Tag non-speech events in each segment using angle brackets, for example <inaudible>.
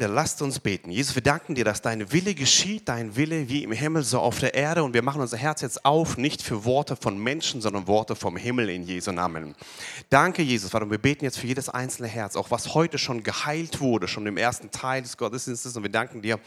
Lasst uns beten. Jesus, wir danken dir, dass dein Wille geschieht, dein Wille wie im Himmel, so auf der Erde. Und wir machen unser Herz jetzt auf, nicht für Worte von Menschen, sondern Worte vom Himmel in Jesu Namen. Danke, Jesus, Vater. Und wir beten jetzt für jedes einzelne Herz, auch was heute schon geheilt wurde, schon im ersten Teil des Gottesdienstes. Und wir danken dir,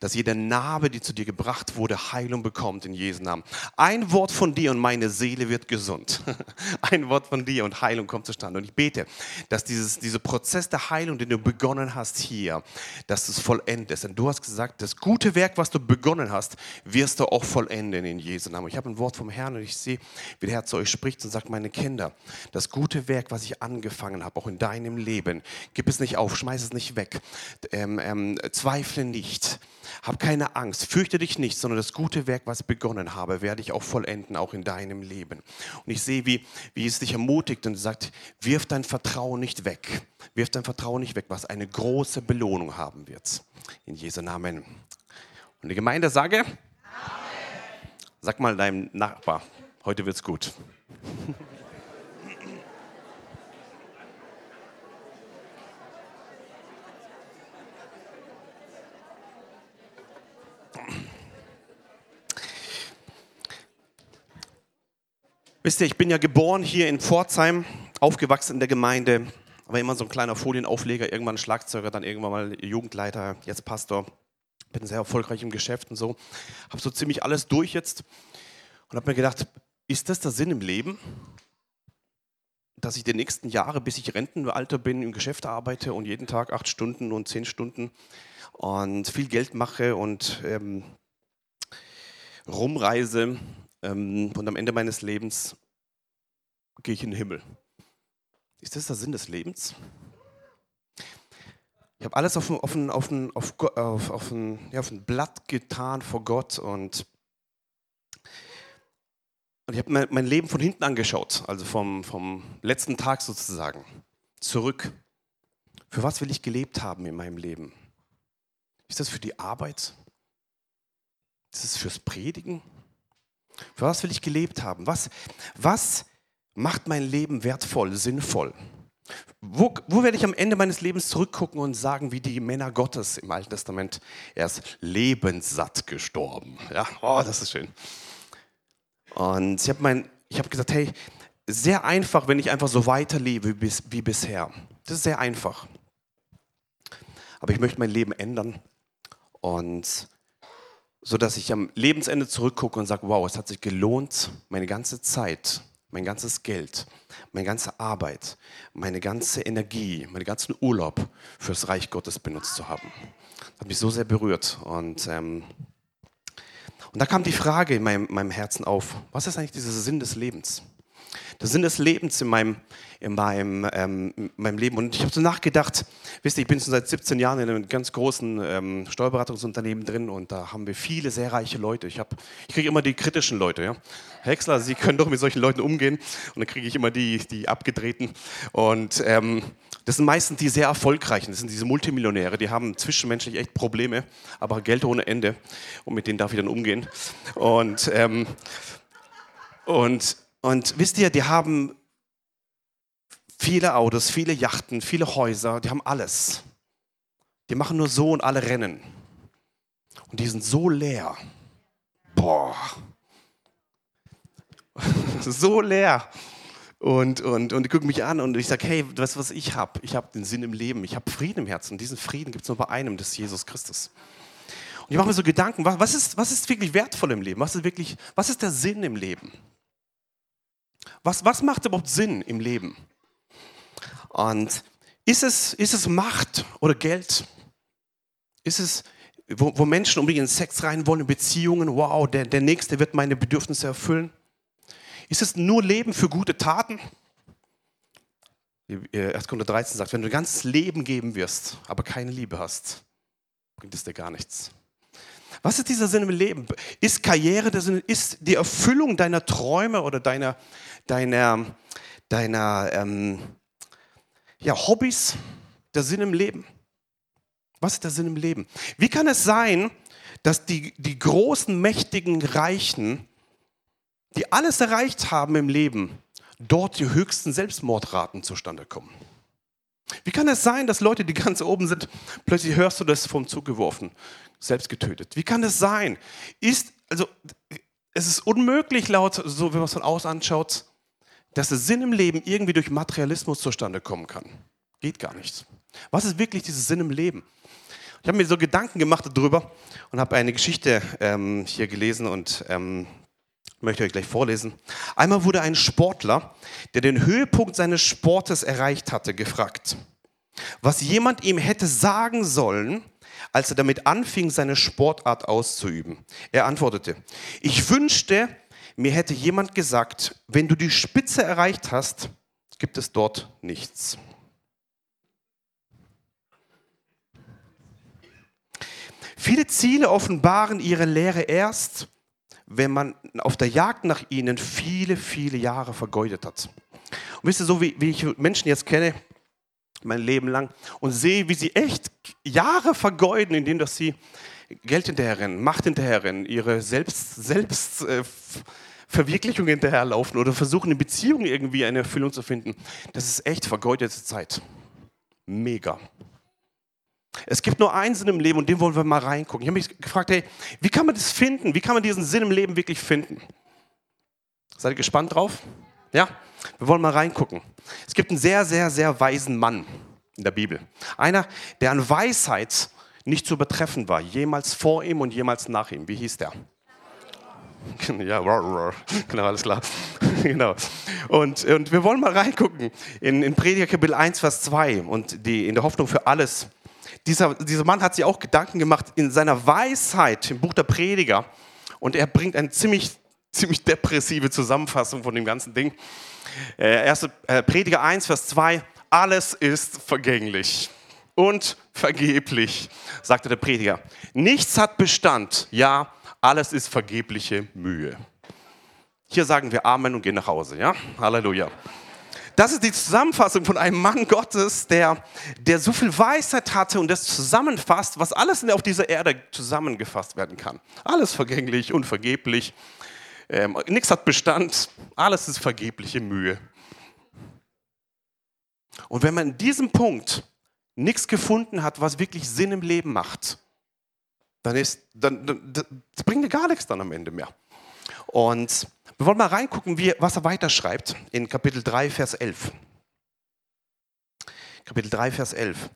dass jede Narbe, die zu dir gebracht wurde, Heilung bekommt in Jesu Namen. Ein Wort von dir und meine Seele wird gesund. <laughs> Ein Wort von dir und Heilung kommt zustande. Und ich bete, dass dieses, dieser Prozess der Heilung, den du begonnen hast hier, dass du es vollendest. Denn du hast gesagt, das gute Werk, was du begonnen hast, wirst du auch vollenden in Jesu Namen. Ich habe ein Wort vom Herrn und ich sehe, wie der Herr zu euch spricht und sagt, meine Kinder, das gute Werk, was ich angefangen habe, auch in deinem Leben, gib es nicht auf, schmeiß es nicht weg, ähm, ähm, zweifle nicht, hab keine Angst, fürchte dich nicht, sondern das gute Werk, was begonnen habe, werde ich auch vollenden, auch in deinem Leben. Und ich sehe, wie, wie es dich ermutigt und sagt, wirf dein Vertrauen nicht weg, wirf dein Vertrauen nicht weg, was eine große Belohnung haben wird. In Jesu Namen. Und die Gemeinde sage, Amen. sag mal deinem Nachbar, heute wird's gut. Wisst ihr, ich bin ja geboren hier in Pforzheim, aufgewachsen in der Gemeinde, aber immer so ein kleiner Folienaufleger, irgendwann Schlagzeuger, dann irgendwann mal Jugendleiter, jetzt Pastor. Bin sehr erfolgreich im Geschäft und so. Habe so ziemlich alles durch jetzt und habe mir gedacht, ist das der Sinn im Leben? Dass ich die nächsten Jahre, bis ich Rentenalter bin, im Geschäft arbeite und jeden Tag acht Stunden und zehn Stunden und viel Geld mache und ähm, rumreise und am Ende meines Lebens gehe ich in den Himmel. Ist das der Sinn des Lebens? Ich habe alles auf ein, auf, ein, auf, ein, auf, auf, auf, ein, ja, auf ein Blatt getan vor Gott und, und ich habe mein, mein Leben von hinten angeschaut, also vom, vom letzten Tag sozusagen, zurück. Für was will ich gelebt haben in meinem Leben? Ist das für die Arbeit? Ist das fürs Predigen? Für was will ich gelebt haben? Was, was macht mein Leben wertvoll, sinnvoll? Wo, wo, werde ich am Ende meines Lebens zurückgucken und sagen, wie die Männer Gottes im Alten Testament, er ist lebenssatt gestorben. Ja, oh, das ist schön. Und ich habe hab gesagt, hey, sehr einfach, wenn ich einfach so weiterlebe bis, wie bisher. Das ist sehr einfach. Aber ich möchte mein Leben ändern und so dass ich am Lebensende zurückgucke und sage, wow, es hat sich gelohnt, meine ganze Zeit, mein ganzes Geld, meine ganze Arbeit, meine ganze Energie, meinen ganzen Urlaub fürs Reich Gottes benutzt zu haben. Das hat mich so sehr berührt. Und, ähm, und da kam die Frage in meinem, meinem Herzen auf, was ist eigentlich dieser Sinn des Lebens? Der Sinn des Lebens in meinem, in meinem, ähm, in meinem Leben. Und ich habe so nachgedacht, wisst ihr, ich bin schon seit 17 Jahren in einem ganz großen ähm, Steuerberatungsunternehmen drin und da haben wir viele sehr reiche Leute. Ich, ich kriege immer die kritischen Leute. Ja? Häcksler, Sie können doch mit solchen Leuten umgehen. Und dann kriege ich immer die, die abgedrehten. Und ähm, das sind meistens die sehr erfolgreichen. Das sind diese Multimillionäre, die haben zwischenmenschlich echt Probleme, aber Geld ohne Ende. Und mit denen darf ich dann umgehen. Und, ähm, und und wisst ihr, die haben viele Autos, viele Yachten, viele Häuser, die haben alles. Die machen nur so und alle rennen. Und die sind so leer. Boah. <laughs> so leer. Und, und, und die gucken mich an und ich sage, hey, weißt du, was ich habe? Ich habe den Sinn im Leben, ich habe Frieden im Herzen. Und diesen Frieden gibt es nur bei einem, das ist Jesus Christus. Und ich mache mir so Gedanken, was ist, was ist wirklich wertvoll im Leben? Was ist, wirklich, was ist der Sinn im Leben? Was, was macht überhaupt Sinn im Leben? Und ist es, ist es Macht oder Geld? Ist es, wo, wo Menschen unbedingt in Sex rein wollen, in Beziehungen, wow, der, der Nächste wird meine Bedürfnisse erfüllen? Ist es nur Leben für gute Taten? 1. Korinther 13 sagt, wenn du ein ganzes Leben geben wirst, aber keine Liebe hast, bringt es dir gar nichts. Was ist dieser Sinn im Leben? Ist Karriere der Sinn? Ist die Erfüllung deiner Träume oder deiner, deiner, deiner ähm, ja, Hobbys der Sinn im Leben? Was ist der Sinn im Leben? Wie kann es sein, dass die, die großen, mächtigen Reichen, die alles erreicht haben im Leben, dort die höchsten Selbstmordraten zustande kommen? Wie kann es sein, dass Leute, die ganz oben sind, plötzlich hörst du das vom Zug geworfen, selbst getötet? Wie kann es sein? Ist, also, es ist unmöglich, laut, so wenn man es von außen anschaut, dass der Sinn im Leben irgendwie durch Materialismus zustande kommen kann. Geht gar nicht. Was ist wirklich dieses Sinn im Leben? Ich habe mir so Gedanken gemacht darüber und habe eine Geschichte ähm, hier gelesen und ähm, möchte euch gleich vorlesen. Einmal wurde ein Sportler, der den Höhepunkt seines Sportes erreicht hatte, gefragt, was jemand ihm hätte sagen sollen, als er damit anfing, seine Sportart auszuüben. Er antwortete, ich wünschte, mir hätte jemand gesagt, wenn du die Spitze erreicht hast, gibt es dort nichts. Viele Ziele offenbaren ihre Lehre erst, wenn man auf der Jagd nach ihnen viele, viele Jahre vergeudet hat. Und wisst ihr, so wie, wie ich Menschen jetzt kenne, mein Leben lang, und sehe, wie sie echt Jahre vergeuden, indem dass sie Geld hinterherrennen, Macht hinterherrennen, ihre Selbst, Selbst äh, Verwirklichung hinterherlaufen oder versuchen in Beziehungen irgendwie eine Erfüllung zu finden. Das ist echt vergeudete Zeit. Mega. Es gibt nur einen Sinn im Leben und den wollen wir mal reingucken. Ich habe mich gefragt, hey, wie kann man das finden? Wie kann man diesen Sinn im Leben wirklich finden? Seid ihr gespannt drauf? Ja? Wir wollen mal reingucken. Es gibt einen sehr, sehr, sehr weisen Mann in der Bibel. Einer, der an Weisheit nicht zu übertreffen war, jemals vor ihm und jemals nach ihm. Wie hieß der? <laughs> Ja, genau, alles klar. <laughs> genau. Und, und wir wollen mal reingucken in, in Prediger Kapitel 1, Vers 2 und die, in der Hoffnung für alles dieser, dieser Mann hat sich auch Gedanken gemacht in seiner Weisheit im Buch der Prediger. Und er bringt eine ziemlich, ziemlich depressive Zusammenfassung von dem ganzen Ding. Äh, erste, äh, Prediger 1, Vers 2. Alles ist vergänglich und vergeblich, sagte der Prediger. Nichts hat Bestand. Ja, alles ist vergebliche Mühe. Hier sagen wir Amen und gehen nach Hause. Ja, Halleluja. Das ist die Zusammenfassung von einem Mann Gottes, der, der so viel Weisheit hatte und das zusammenfasst, was alles auf dieser Erde zusammengefasst werden kann. Alles vergänglich, unvergeblich, ähm, nichts hat Bestand, alles ist vergebliche Mühe. Und wenn man in diesem Punkt nichts gefunden hat, was wirklich Sinn im Leben macht, dann, ist, dann, dann das bringt dir gar nichts dann am Ende mehr. Und wir wollen mal reingucken, wie, was er weiterschreibt in Kapitel 3, Vers 11. Kapitel 3, Vers 11.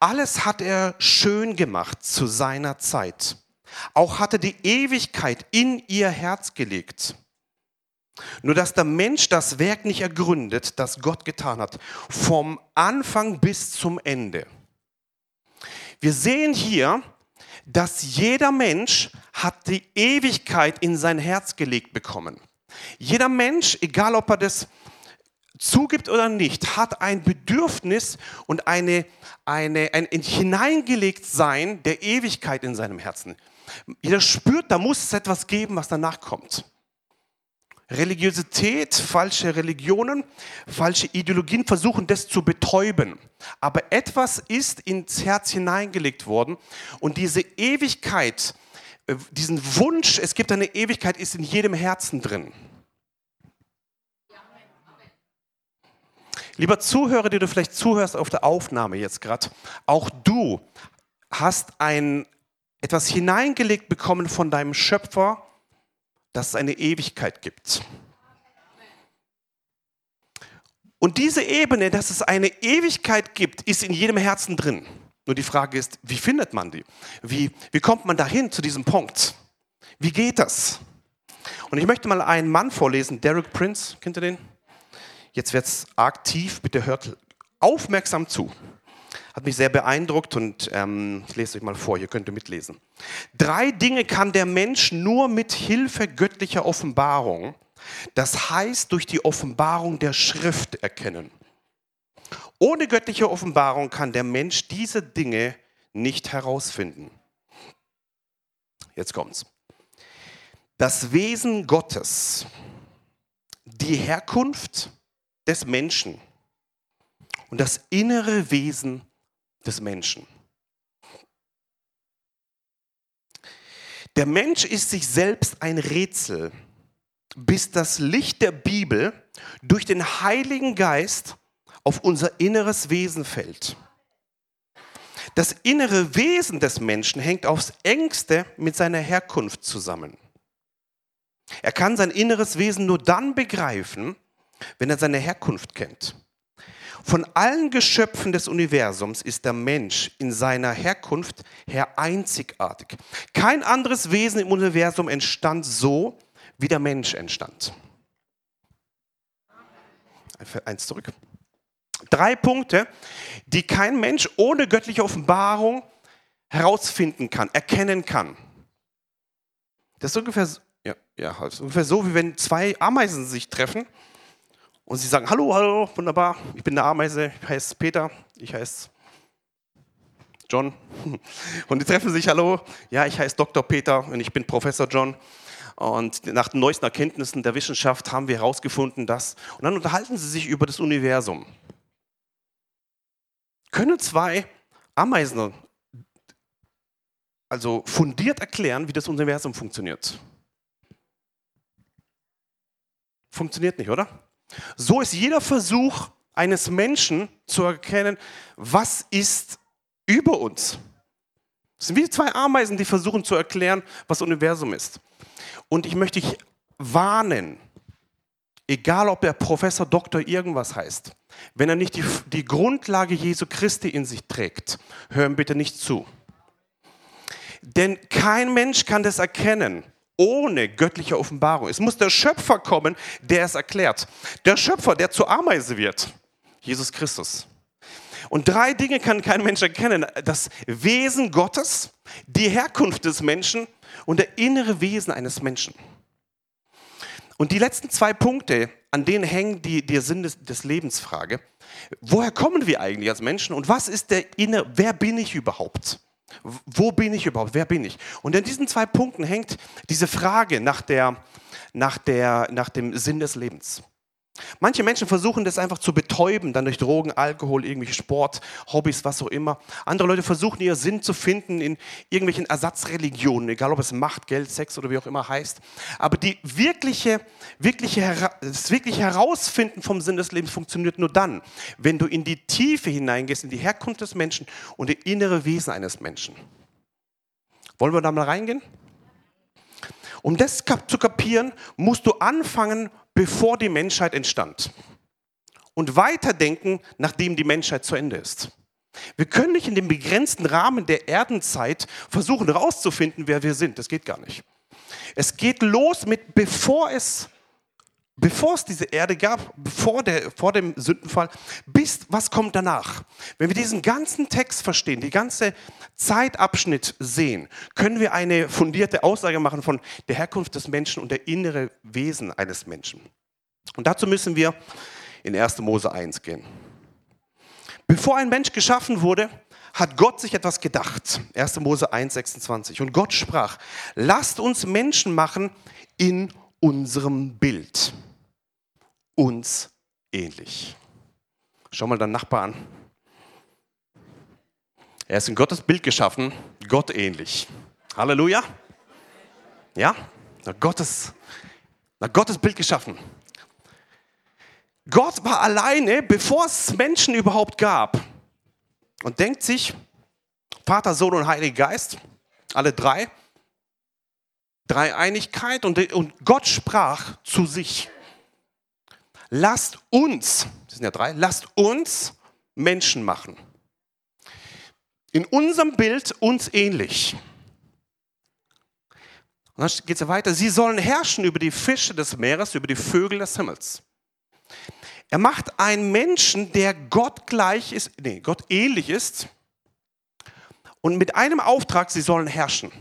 Alles hat er schön gemacht zu seiner Zeit. Auch hatte die Ewigkeit in ihr Herz gelegt. Nur dass der Mensch das Werk nicht ergründet, das Gott getan hat, vom Anfang bis zum Ende. Wir sehen hier, dass jeder Mensch hat die Ewigkeit in sein Herz gelegt bekommen. Jeder Mensch, egal ob er das zugibt oder nicht, hat ein Bedürfnis und eine, eine, ein hineingelegt Sein der Ewigkeit in seinem Herzen. Jeder spürt, da muss es etwas geben, was danach kommt. Religiosität, falsche Religionen, falsche Ideologien versuchen das zu betäuben. Aber etwas ist ins Herz hineingelegt worden und diese Ewigkeit, diesen Wunsch, es gibt eine Ewigkeit, ist in jedem Herzen drin. Lieber Zuhörer, der du vielleicht zuhörst auf der Aufnahme jetzt gerade, auch du hast ein, etwas hineingelegt bekommen von deinem Schöpfer, dass es eine Ewigkeit gibt. Und diese Ebene, dass es eine Ewigkeit gibt, ist in jedem Herzen drin. Nur die Frage ist, wie findet man die? Wie, wie kommt man dahin zu diesem Punkt? Wie geht das? Und ich möchte mal einen Mann vorlesen, Derek Prince, kennt ihr den? Jetzt wird es tief, bitte hört aufmerksam zu. Hat mich sehr beeindruckt und ähm, ich lese euch mal vor, hier könnt ihr mitlesen. Drei Dinge kann der Mensch nur mit Hilfe göttlicher Offenbarung, das heißt durch die Offenbarung der Schrift erkennen. Ohne göttliche Offenbarung kann der Mensch diese Dinge nicht herausfinden. Jetzt kommt's. Das Wesen Gottes, die Herkunft des Menschen und das innere Wesen des Menschen. Der Mensch ist sich selbst ein Rätsel, bis das Licht der Bibel durch den Heiligen Geist auf unser inneres Wesen fällt. Das innere Wesen des Menschen hängt aufs engste mit seiner Herkunft zusammen. Er kann sein inneres Wesen nur dann begreifen, wenn er seine Herkunft kennt. Von allen Geschöpfen des Universums ist der Mensch in seiner Herkunft her einzigartig. Kein anderes Wesen im Universum entstand so, wie der Mensch entstand. Eins zurück. Drei Punkte, die kein Mensch ohne göttliche Offenbarung herausfinden kann, erkennen kann. Das ist ungefähr, ja, ja, halt, ungefähr so, wie wenn zwei Ameisen sich treffen und sie sagen, hallo, hallo, wunderbar, ich bin eine Ameise, ich heiße Peter, ich heiße John. <laughs> Und die treffen sich, hallo, ja, ich heiße Dr. Peter und ich bin Professor John. Und nach den neuesten Erkenntnissen der Wissenschaft haben wir herausgefunden, dass, und dann unterhalten sie sich über das Universum. Können zwei Ameisen also fundiert erklären, wie das Universum funktioniert? Funktioniert nicht, oder? So ist jeder Versuch eines Menschen zu erkennen, was ist über uns. Es sind wie zwei Ameisen, die versuchen zu erklären, was Universum ist. Und ich möchte dich warnen, egal ob der Professor Doktor irgendwas heißt, wenn er nicht die, die Grundlage Jesu Christi in sich trägt, hör ihm bitte nicht zu. Denn kein Mensch kann das erkennen ohne göttliche Offenbarung. Es muss der Schöpfer kommen, der es erklärt. Der Schöpfer, der zur Ameise wird, Jesus Christus. Und drei Dinge kann kein Mensch erkennen. Das Wesen Gottes, die Herkunft des Menschen und der innere Wesen eines Menschen. Und die letzten zwei Punkte, an denen hängt die, der Sinn des, des Lebensfrage. Woher kommen wir eigentlich als Menschen und was ist der innere, wer bin ich überhaupt? Wo bin ich überhaupt? Wer bin ich? Und in diesen zwei Punkten hängt diese Frage nach, der, nach, der, nach dem Sinn des Lebens. Manche Menschen versuchen das einfach zu betäuben, dann durch Drogen, Alkohol, irgendwelche Sport, Hobbys, was auch immer. Andere Leute versuchen ihren Sinn zu finden in irgendwelchen Ersatzreligionen, egal ob es Macht, Geld, Sex oder wie auch immer heißt. Aber die wirkliche, wirkliche, das wirkliche Herausfinden vom Sinn des Lebens funktioniert nur dann, wenn du in die Tiefe hineingehst, in die Herkunft des Menschen und das innere Wesen eines Menschen. Wollen wir da mal reingehen? Um das zu kapieren, musst du anfangen, bevor die Menschheit entstand. Und weiterdenken, nachdem die Menschheit zu Ende ist. Wir können nicht in dem begrenzten Rahmen der Erdenzeit versuchen herauszufinden, wer wir sind. Das geht gar nicht. Es geht los mit, bevor es bevor es diese Erde gab, bevor der, vor dem Sündenfall, bis was kommt danach. Wenn wir diesen ganzen Text verstehen, die ganze Zeitabschnitt sehen, können wir eine fundierte Aussage machen von der Herkunft des Menschen und der innere Wesen eines Menschen. Und dazu müssen wir in 1. Mose 1 gehen. Bevor ein Mensch geschaffen wurde, hat Gott sich etwas gedacht. 1. Mose 1, 26. Und Gott sprach, lasst uns Menschen machen in unserem Bild uns ähnlich. Schau mal deinen Nachbar an. Er ist in Gottes Bild geschaffen, Gott ähnlich. Halleluja. Ja, nach Gottes, nach Gottes Bild geschaffen. Gott war alleine, bevor es Menschen überhaupt gab. Und denkt sich, Vater, Sohn und Heiliger Geist, alle drei, Dreieinigkeit und, und Gott sprach zu sich. Lasst uns, das sind ja drei, lasst uns Menschen machen. In unserem Bild uns ähnlich. Und dann geht es ja weiter. Sie sollen herrschen über die Fische des Meeres, über die Vögel des Himmels. Er macht einen Menschen, der Gott gleich ist, nee, Gott ähnlich ist. Und mit einem Auftrag, sie sollen herrschen.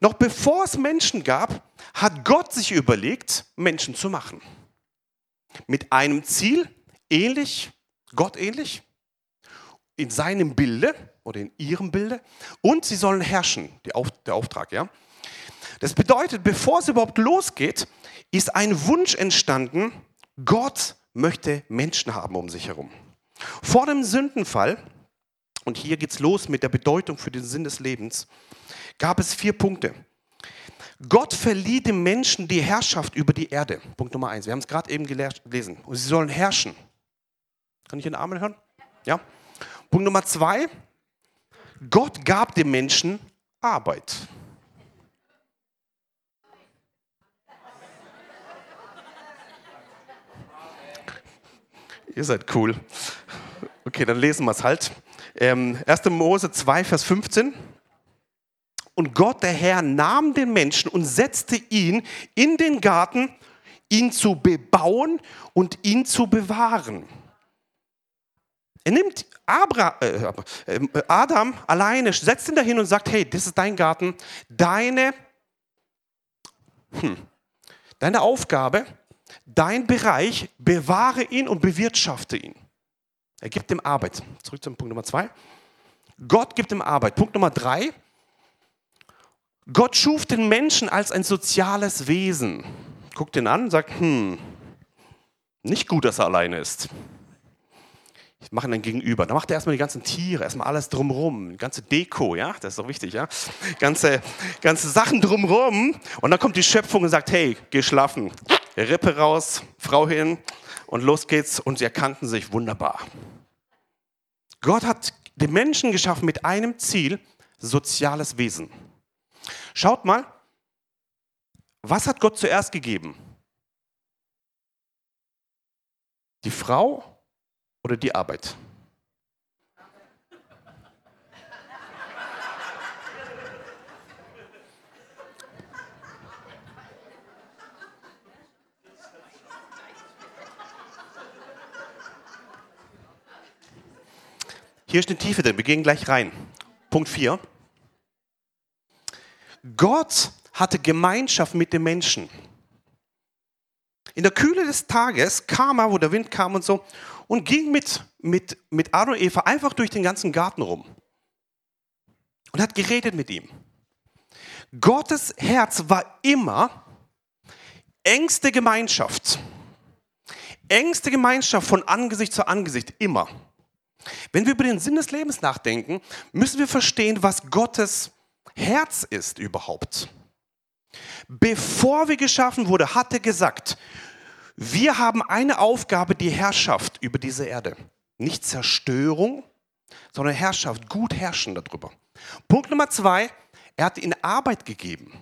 Noch bevor es Menschen gab, hat Gott sich überlegt, Menschen zu machen. Mit einem Ziel, ähnlich, Gott ähnlich, in seinem Bilde oder in ihrem Bilde und sie sollen herrschen, der Auftrag, ja. Das bedeutet, bevor es überhaupt losgeht, ist ein Wunsch entstanden, Gott möchte Menschen haben um sich herum. Vor dem Sündenfall, und hier geht es los mit der Bedeutung für den Sinn des Lebens, gab es vier Punkte. Gott verlieh dem Menschen die Herrschaft über die Erde. Punkt Nummer eins. Wir haben es gerade eben gelesen. Und sie sollen herrschen. Kann ich den Amen hören? Ja. Punkt Nummer zwei. Gott gab dem Menschen Arbeit. Ihr seid cool. Okay, dann lesen wir es halt. Ähm, 1. Mose 2, Vers 15. Und Gott, der Herr, nahm den Menschen und setzte ihn in den Garten, ihn zu bebauen und ihn zu bewahren. Er nimmt Abra, äh, äh, Adam alleine, setzt ihn dahin und sagt, hey, das ist dein Garten, deine, hm, deine Aufgabe, dein Bereich, bewahre ihn und bewirtschafte ihn. Er gibt ihm Arbeit. Zurück zum Punkt Nummer zwei. Gott gibt ihm Arbeit. Punkt Nummer drei. Gott schuf den Menschen als ein soziales Wesen. Guckt ihn an und sagt, hm, nicht gut, dass er alleine ist. Ich mache ihn dann gegenüber. Da macht er erstmal die ganzen Tiere, erstmal alles drumrum, ganze Deko, ja, das ist doch wichtig, ja. Ganze, ganze Sachen drumrum. Und dann kommt die Schöpfung und sagt, hey, geh schlafen. Rippe raus, Frau hin und los geht's. Und sie erkannten sich wunderbar. Gott hat den Menschen geschaffen mit einem Ziel, soziales Wesen. Schaut mal, was hat Gott zuerst gegeben? Die Frau oder die Arbeit? Hier ist eine Tiefe drin, wir gehen gleich rein. Punkt 4. Gott hatte Gemeinschaft mit den Menschen. In der Kühle des Tages kam er, wo der Wind kam und so, und ging mit, mit, mit Adam und Eva einfach durch den ganzen Garten rum und hat geredet mit ihm. Gottes Herz war immer engste Gemeinschaft. Engste Gemeinschaft von Angesicht zu Angesicht, immer. Wenn wir über den Sinn des Lebens nachdenken, müssen wir verstehen, was Gottes Herz ist überhaupt. Bevor wir geschaffen wurde, hat er gesagt, wir haben eine Aufgabe, die Herrschaft über diese Erde. Nicht Zerstörung, sondern Herrschaft, gut herrschen darüber. Punkt Nummer zwei, er hat ihnen Arbeit gegeben.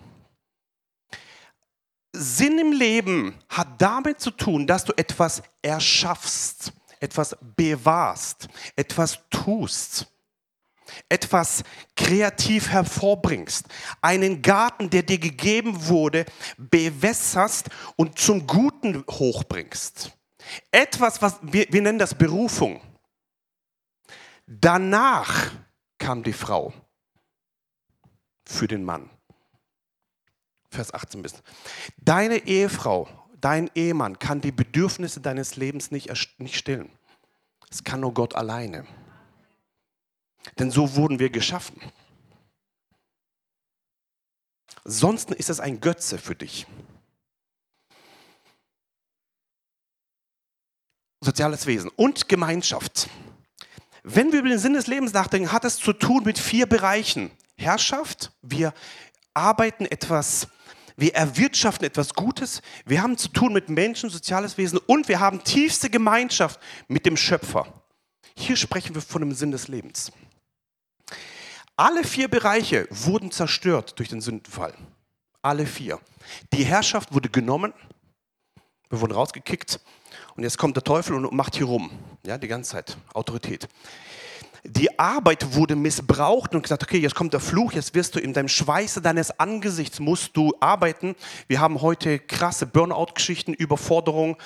Sinn im Leben hat damit zu tun, dass du etwas erschaffst, etwas bewahrst, etwas tust etwas kreativ hervorbringst, einen Garten, der dir gegeben wurde, bewässerst und zum Guten hochbringst. Etwas, was wir, wir nennen das Berufung. Danach kam die Frau für den Mann. Vers 18 bis. Deine Ehefrau, dein Ehemann kann die Bedürfnisse deines Lebens nicht, nicht stillen. Es kann nur Gott alleine. Denn so wurden wir geschaffen. Sonst ist es ein Götze für dich. Soziales Wesen und Gemeinschaft. Wenn wir über den Sinn des Lebens nachdenken, hat es zu tun mit vier Bereichen. Herrschaft, wir arbeiten etwas, wir erwirtschaften etwas Gutes, wir haben zu tun mit Menschen, soziales Wesen und wir haben tiefste Gemeinschaft mit dem Schöpfer. Hier sprechen wir von dem Sinn des Lebens. Alle vier Bereiche wurden zerstört durch den Sündenfall. Alle vier. Die Herrschaft wurde genommen, wir wurden rausgekickt und jetzt kommt der Teufel und macht hier rum. Ja, die ganze Zeit. Autorität die Arbeit wurde missbraucht und gesagt, okay, jetzt kommt der Fluch, jetzt wirst du in deinem Schweiße deines Angesichts musst du arbeiten. Wir haben heute krasse Burnout-Geschichten, Überforderung.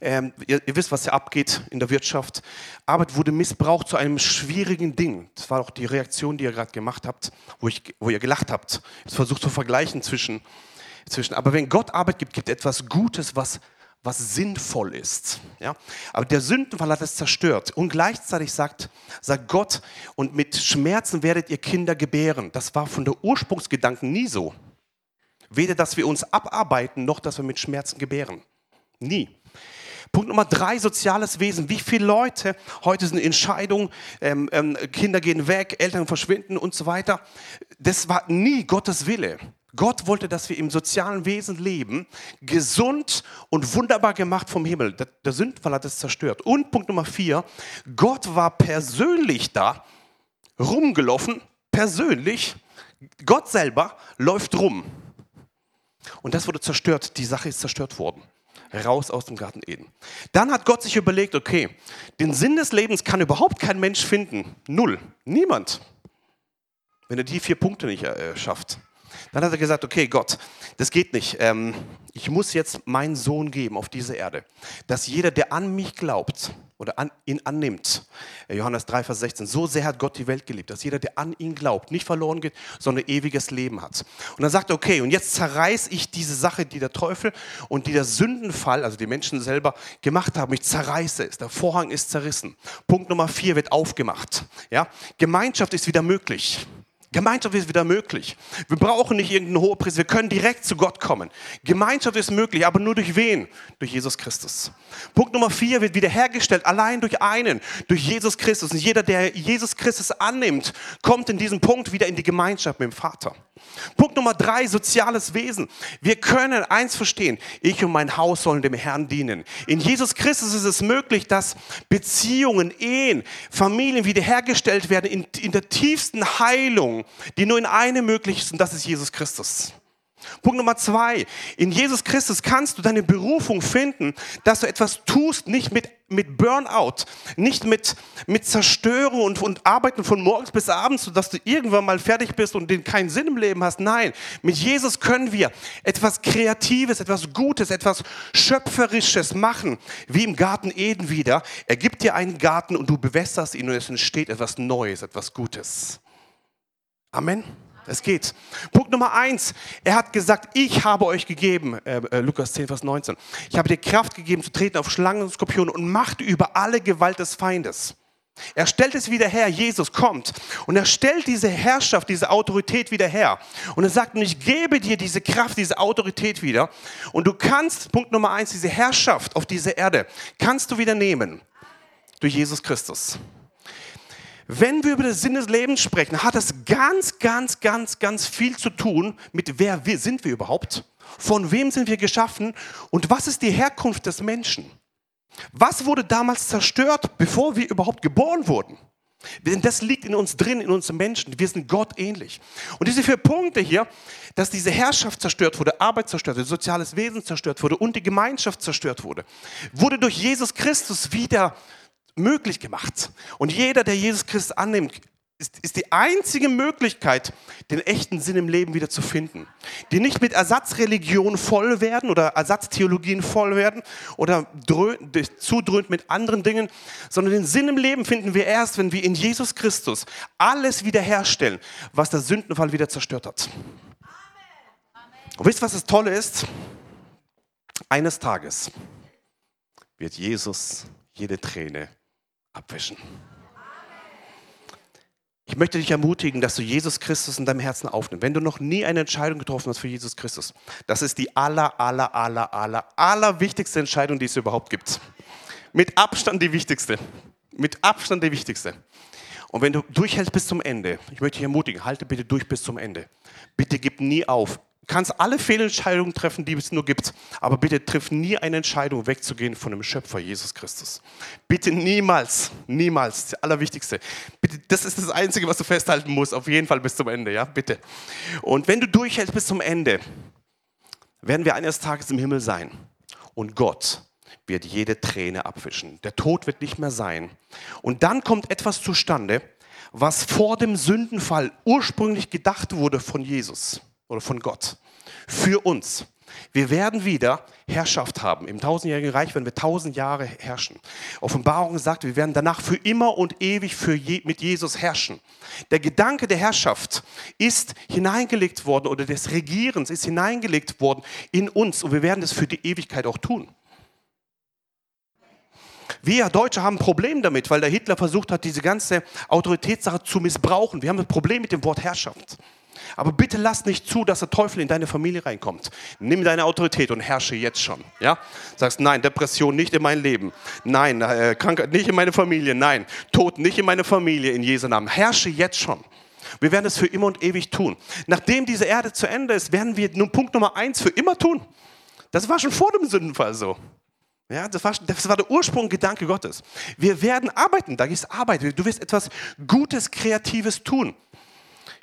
Ähm, ihr, ihr, wisst, was hier abgeht in der Wirtschaft. Arbeit wurde missbraucht zu einem schwierigen Ding. Das war auch die Reaktion, die ihr gerade gemacht habt, wo, ich, wo ihr gelacht habt. Ich versucht zu vergleichen zwischen, zwischen. Aber wenn Gott Arbeit gibt, gibt etwas Gutes, was was sinnvoll ist. Ja? Aber der Sündenfall hat es zerstört. Und gleichzeitig sagt, sagt Gott, und mit Schmerzen werdet ihr Kinder gebären. Das war von der Ursprungsgedanken nie so. Weder, dass wir uns abarbeiten, noch, dass wir mit Schmerzen gebären. Nie. Punkt Nummer drei, soziales Wesen. Wie viele Leute heute sind Entscheidungen, ähm, ähm, Kinder gehen weg, Eltern verschwinden und so weiter. Das war nie Gottes Wille. Gott wollte, dass wir im sozialen Wesen leben, gesund und wunderbar gemacht vom Himmel. Der, Sündenfall hat es zerstört. Und Punkt Nummer vier, Gott war persönlich da, rumgelaufen, persönlich. Gott selber läuft rum. Und das wurde zerstört. Die Sache ist zerstört worden. Raus aus dem Garten Eden. Dann hat Gott sich überlegt, okay, den Sinn des Lebens kann überhaupt kein Mensch finden. Null. Niemand. Wenn er die vier Punkte nicht äh, schafft. Dann hat er gesagt, okay, Gott, das geht nicht. Ähm, ich muss jetzt meinen Sohn geben auf diese Erde, dass jeder, der an mich glaubt oder an ihn annimmt, äh, Johannes 3, Vers 16, so sehr hat Gott die Welt geliebt, dass jeder, der an ihn glaubt, nicht verloren geht, sondern ewiges Leben hat. Und dann sagt er, okay, und jetzt zerreiß ich diese Sache, die der Teufel und die der Sündenfall, also die Menschen selber gemacht haben, ich zerreiße es. Der Vorhang ist zerrissen. Punkt Nummer vier wird aufgemacht. Ja? Gemeinschaft ist wieder möglich. Gemeinschaft ist wieder möglich. Wir brauchen nicht irgendeinen Hohepriester, wir können direkt zu Gott kommen. Gemeinschaft ist möglich, aber nur durch wen? Durch Jesus Christus. Punkt Nummer vier wird wiederhergestellt, allein durch einen, durch Jesus Christus. Und jeder, der Jesus Christus annimmt, kommt in diesem Punkt wieder in die Gemeinschaft mit dem Vater. Punkt Nummer drei, soziales Wesen. Wir können eins verstehen, ich und mein Haus sollen dem Herrn dienen. In Jesus Christus ist es möglich, dass Beziehungen, Ehen, Familien wiederhergestellt werden in, in der tiefsten Heilung, die nur in einem möglich ist und das ist Jesus Christus. Punkt Nummer zwei. In Jesus Christus kannst du deine Berufung finden, dass du etwas tust, nicht mit, mit Burnout, nicht mit, mit Zerstörung und, und Arbeiten von morgens bis abends, sodass du irgendwann mal fertig bist und keinen Sinn im Leben hast. Nein, mit Jesus können wir etwas Kreatives, etwas Gutes, etwas Schöpferisches machen, wie im Garten Eden wieder. Er gibt dir einen Garten und du bewässerst ihn und es entsteht etwas Neues, etwas Gutes. Amen. Es geht. Punkt Nummer eins. Er hat gesagt, ich habe euch gegeben, äh, äh, Lukas 10, Vers 19. Ich habe dir Kraft gegeben zu treten auf Schlangen und Skorpione und Macht über alle Gewalt des Feindes. Er stellt es wieder her. Jesus kommt und er stellt diese Herrschaft, diese Autorität wieder her. Und er sagt, und ich gebe dir diese Kraft, diese Autorität wieder. Und du kannst, Punkt Nummer eins, diese Herrschaft auf dieser Erde, kannst du wieder nehmen. Durch Jesus Christus. Wenn wir über den Sinn des Lebens sprechen, hat das ganz, ganz, ganz, ganz viel zu tun mit wer wir, sind wir überhaupt, von wem sind wir geschaffen und was ist die Herkunft des Menschen. Was wurde damals zerstört, bevor wir überhaupt geboren wurden? Denn das liegt in uns drin, in uns Menschen. Wir sind Gott ähnlich. Und diese vier Punkte hier, dass diese Herrschaft zerstört wurde, Arbeit zerstört wurde, soziales Wesen zerstört wurde und die Gemeinschaft zerstört wurde, wurde durch Jesus Christus wieder möglich gemacht. Und jeder, der Jesus Christus annimmt, ist, ist, die einzige Möglichkeit, den echten Sinn im Leben wieder zu finden. Die nicht mit Ersatzreligionen voll werden oder Ersatztheologien voll werden oder zudröhnt mit anderen Dingen, sondern den Sinn im Leben finden wir erst, wenn wir in Jesus Christus alles wiederherstellen, was der Sündenfall wieder zerstört hat. Und wisst ihr, was das Tolle ist? Eines Tages wird Jesus jede Träne abwischen. Ich möchte dich ermutigen, dass du Jesus Christus in deinem Herzen aufnimmst. Wenn du noch nie eine Entscheidung getroffen hast für Jesus Christus, das ist die aller, aller, aller, aller, aller wichtigste Entscheidung, die es überhaupt gibt. Mit Abstand die wichtigste. Mit Abstand die wichtigste. Und wenn du durchhältst bis zum Ende, ich möchte dich ermutigen, halte bitte durch bis zum Ende. Bitte gib nie auf kannst alle Fehlentscheidungen treffen, die es nur gibt, aber bitte triff nie eine Entscheidung, wegzugehen von dem Schöpfer Jesus Christus. Bitte niemals, niemals, das Allerwichtigste. Bitte, das ist das Einzige, was du festhalten musst, auf jeden Fall bis zum Ende, ja, bitte. Und wenn du durchhältst bis zum Ende, werden wir eines Tages im Himmel sein und Gott wird jede Träne abwischen. Der Tod wird nicht mehr sein. Und dann kommt etwas zustande, was vor dem Sündenfall ursprünglich gedacht wurde von Jesus oder von Gott für uns. Wir werden wieder Herrschaft haben. Im tausendjährigen Reich werden wir tausend Jahre herrschen. Offenbarung sagt, wir werden danach für immer und ewig für je, mit Jesus herrschen. Der Gedanke der Herrschaft ist hineingelegt worden oder des Regierens ist hineingelegt worden in uns und wir werden es für die Ewigkeit auch tun. Wir Deutsche haben ein Problem damit, weil der Hitler versucht hat, diese ganze Autoritätssache zu missbrauchen. Wir haben ein Problem mit dem Wort Herrschaft. Aber bitte lass nicht zu, dass der Teufel in deine Familie reinkommt. Nimm deine Autorität und herrsche jetzt schon. Ja? Sagst, nein, Depression nicht in mein Leben. Nein, äh, Krankheit nicht in meine Familie. Nein, Tod nicht in meine Familie in Jesu Namen. Herrsche jetzt schon. Wir werden es für immer und ewig tun. Nachdem diese Erde zu Ende ist, werden wir nun Punkt Nummer eins für immer tun. Das war schon vor dem Sündenfall so. Ja, das war, das war der Ursprung, Gedanke Gottes. Wir werden arbeiten, da ist Arbeit. Du wirst etwas Gutes, Kreatives tun.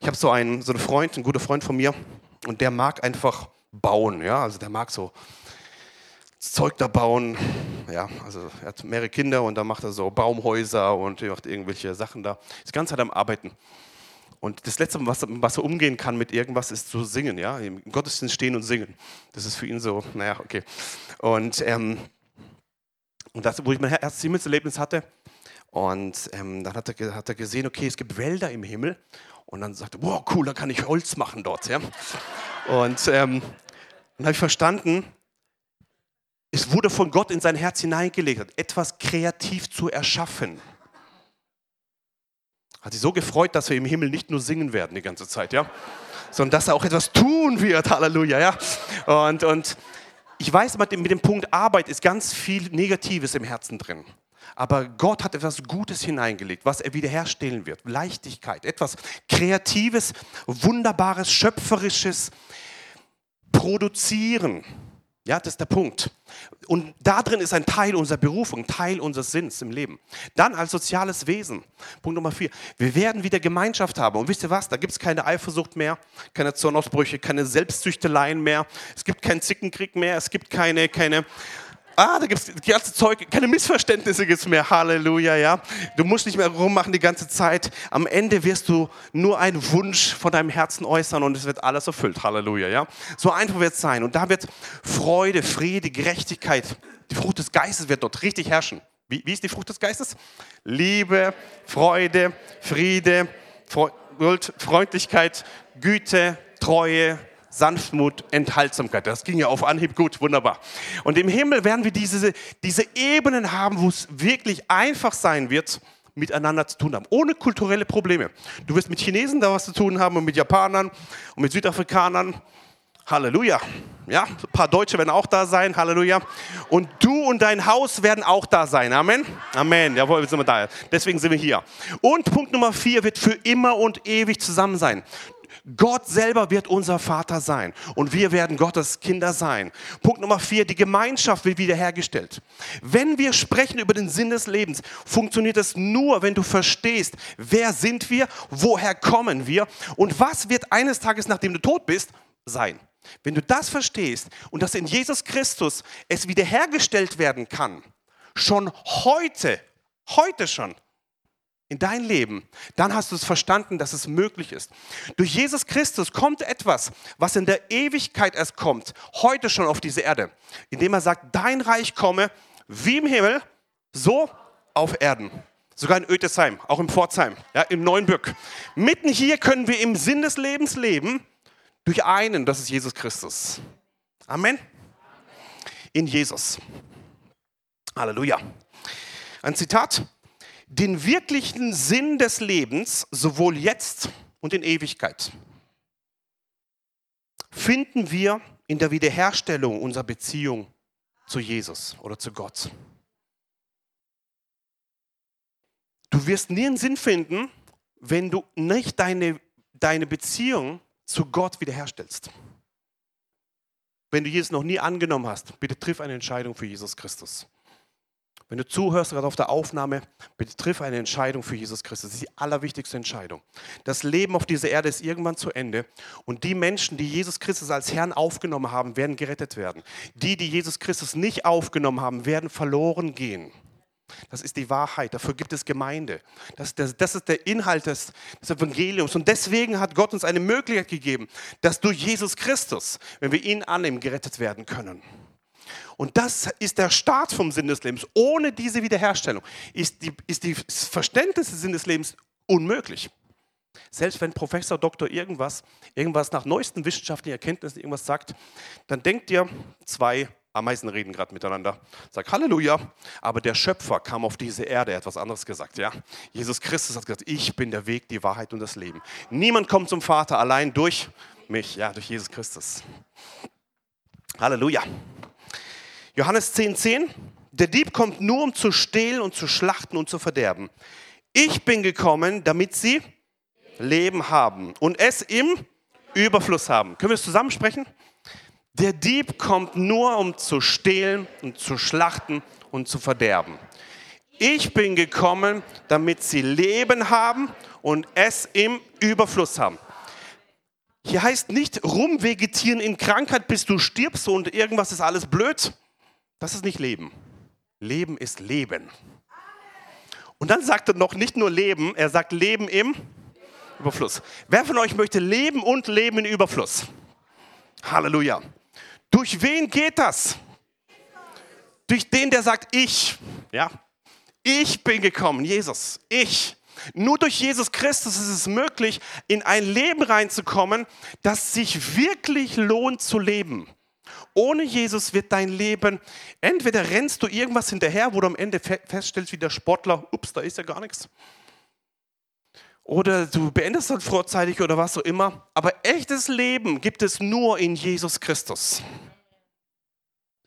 Ich habe so einen, so einen Freund, einen guten Freund von mir, und der mag einfach bauen. Ja, also der mag so Zeug da bauen. Ja, also er hat mehrere Kinder und da macht er so Baumhäuser und macht irgendwelche Sachen da. Ist die ganze Zeit am Arbeiten. Und das Letzte, was, was er umgehen kann mit irgendwas, ist zu singen. Ja, im Gottesdienst stehen und singen. Das ist für ihn so, naja, okay. Und ähm, und das, wo ich mein erstes Himmelserlebnis hatte, und ähm, dann hat er, hat er gesehen, okay, es gibt Wälder im Himmel. Und dann sagte wow, cool, da kann ich Holz machen dort. Ja? Und ähm, dann habe ich verstanden, es wurde von Gott in sein Herz hineingelegt, etwas kreativ zu erschaffen. Hat sich so gefreut, dass wir im Himmel nicht nur singen werden die ganze Zeit, ja, sondern dass er auch etwas tun wird. Halleluja, ja. Und, und ich weiß, mit dem, mit dem Punkt Arbeit ist ganz viel Negatives im Herzen drin. Aber Gott hat etwas Gutes hineingelegt, was er wiederherstellen wird. Leichtigkeit, etwas Kreatives, Wunderbares, Schöpferisches, Produzieren. Ja, das ist der Punkt. Und da drin ist ein Teil unserer Berufung, Teil unseres Sinns im Leben. Dann als soziales Wesen. Punkt Nummer vier. Wir werden wieder Gemeinschaft haben. Und wisst ihr was? Da gibt es keine Eifersucht mehr, keine Zornausbrüche, keine Selbstzüchteleien mehr. Es gibt keinen Zickenkrieg mehr. Es gibt keine, keine Ah, da gibt es die ganze Zeug, keine Missverständnisse gibt es mehr. Halleluja, ja. Du musst nicht mehr rummachen die ganze Zeit. Am Ende wirst du nur einen Wunsch von deinem Herzen äußern und es wird alles erfüllt. Halleluja, ja. So einfach wird es sein. Und da wird Freude, Friede, Gerechtigkeit, die Frucht des Geistes wird dort richtig herrschen. Wie, wie ist die Frucht des Geistes? Liebe, Freude, Friede, Freundlichkeit, Güte, Treue, Sanftmut, Enthaltsamkeit. Das ging ja auf Anhieb gut, wunderbar. Und im Himmel werden wir diese, diese Ebenen haben, wo es wirklich einfach sein wird, miteinander zu tun haben, ohne kulturelle Probleme. Du wirst mit Chinesen da was zu tun haben und mit Japanern und mit Südafrikanern. Halleluja. Ja, ein paar Deutsche werden auch da sein. Halleluja. Und du und dein Haus werden auch da sein. Amen. Amen. Jawohl, wir sind da. Deswegen sind wir hier. Und Punkt Nummer vier wird für immer und ewig zusammen sein. Gott selber wird unser Vater sein und wir werden Gottes Kinder sein. Punkt Nummer vier, die Gemeinschaft wird wiederhergestellt. Wenn wir sprechen über den Sinn des Lebens, funktioniert es nur, wenn du verstehst, wer sind wir, woher kommen wir und was wird eines Tages, nachdem du tot bist, sein. Wenn du das verstehst und dass in Jesus Christus es wiederhergestellt werden kann, schon heute, heute schon, in dein Leben, dann hast du es verstanden, dass es möglich ist. Durch Jesus Christus kommt etwas, was in der Ewigkeit erst kommt, heute schon auf diese Erde, indem er sagt, dein Reich komme wie im Himmel, so auf Erden. Sogar in Ötesheim, auch im Pforzheim, ja, im Neuenbück. Mitten hier können wir im Sinn des Lebens leben, durch einen, das ist Jesus Christus. Amen. In Jesus. Halleluja. Ein Zitat den wirklichen Sinn des Lebens, sowohl jetzt und in Ewigkeit, finden wir in der Wiederherstellung unserer Beziehung zu Jesus oder zu Gott. Du wirst nie einen Sinn finden, wenn du nicht deine, deine Beziehung zu Gott wiederherstellst. Wenn du Jesus noch nie angenommen hast, bitte triff eine Entscheidung für Jesus Christus. Wenn du zuhörst, gerade auf der Aufnahme, bitte triff eine Entscheidung für Jesus Christus. Das ist die allerwichtigste Entscheidung. Das Leben auf dieser Erde ist irgendwann zu Ende und die Menschen, die Jesus Christus als Herrn aufgenommen haben, werden gerettet werden. Die, die Jesus Christus nicht aufgenommen haben, werden verloren gehen. Das ist die Wahrheit. Dafür gibt es Gemeinde. Das, das, das ist der Inhalt des, des, Evangeliums. Und deswegen hat Gott uns eine Möglichkeit gegeben, dass durch Jesus Christus, wenn wir ihn annehmen, gerettet werden können. Und das ist der Start vom Sinn des Lebens. Ohne diese Wiederherstellung ist, die, ist die Verständnis des Sinn des Lebens unmöglich. Selbst wenn Professor, Doktor irgendwas, irgendwas nach neuesten wissenschaftlichen Erkenntnissen irgendwas sagt, dann denkt ihr, zwei Ameisen reden gerade miteinander. Sagt Halleluja, aber der Schöpfer kam auf diese Erde, er hat etwas anderes gesagt. Ja? Jesus Christus hat gesagt, ich bin der Weg, die Wahrheit und das Leben. Niemand kommt zum Vater allein durch mich, ja, durch Jesus Christus. Halleluja. Johannes 10,10, 10, der Dieb kommt nur, um zu stehlen und zu schlachten und zu verderben. Ich bin gekommen, damit sie Leben haben und es im Überfluss haben. Können wir das zusammensprechen? Der Dieb kommt nur, um zu stehlen und zu schlachten und zu verderben. Ich bin gekommen, damit sie Leben haben und es im Überfluss haben. Hier heißt nicht rumvegetieren in Krankheit, bis du stirbst und irgendwas ist alles blöd. Das ist nicht Leben. Leben ist Leben. Und dann sagt er noch nicht nur Leben, er sagt Leben im Überfluss. Wer von euch möchte leben und leben in Überfluss? Halleluja. Durch wen geht das? Durch den, der sagt, ich. Ja, ich bin gekommen, Jesus. Ich. Nur durch Jesus Christus ist es möglich, in ein Leben reinzukommen, das sich wirklich lohnt zu leben. Ohne Jesus wird dein Leben, entweder rennst du irgendwas hinterher, wo du am Ende feststellst, wie der Sportler, ups, da ist ja gar nichts. Oder du beendest dann vorzeitig oder was auch immer. Aber echtes Leben gibt es nur in Jesus Christus.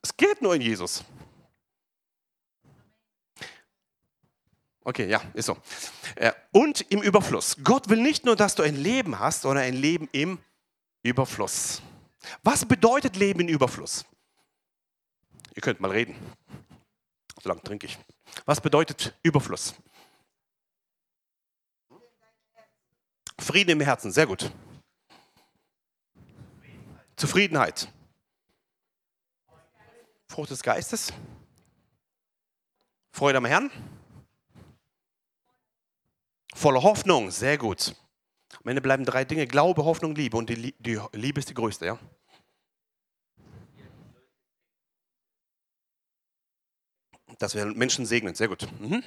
Es geht nur in Jesus. Okay, ja, ist so. Äh, und im Überfluss. Gott will nicht nur, dass du ein Leben hast, sondern ein Leben im Überfluss. Was bedeutet Leben im Überfluss? Ihr könnt mal reden. So lange trinke ich. Was bedeutet Überfluss? Frieden im Herzen, sehr gut. Zufriedenheit. Frucht des Geistes. Freude am Herrn. Voller Hoffnung, sehr gut. Am Ende bleiben drei Dinge: Glaube, Hoffnung, Liebe. Und die, die Liebe ist die größte, ja? Dass wir Menschen segnen, sehr gut. Mhm.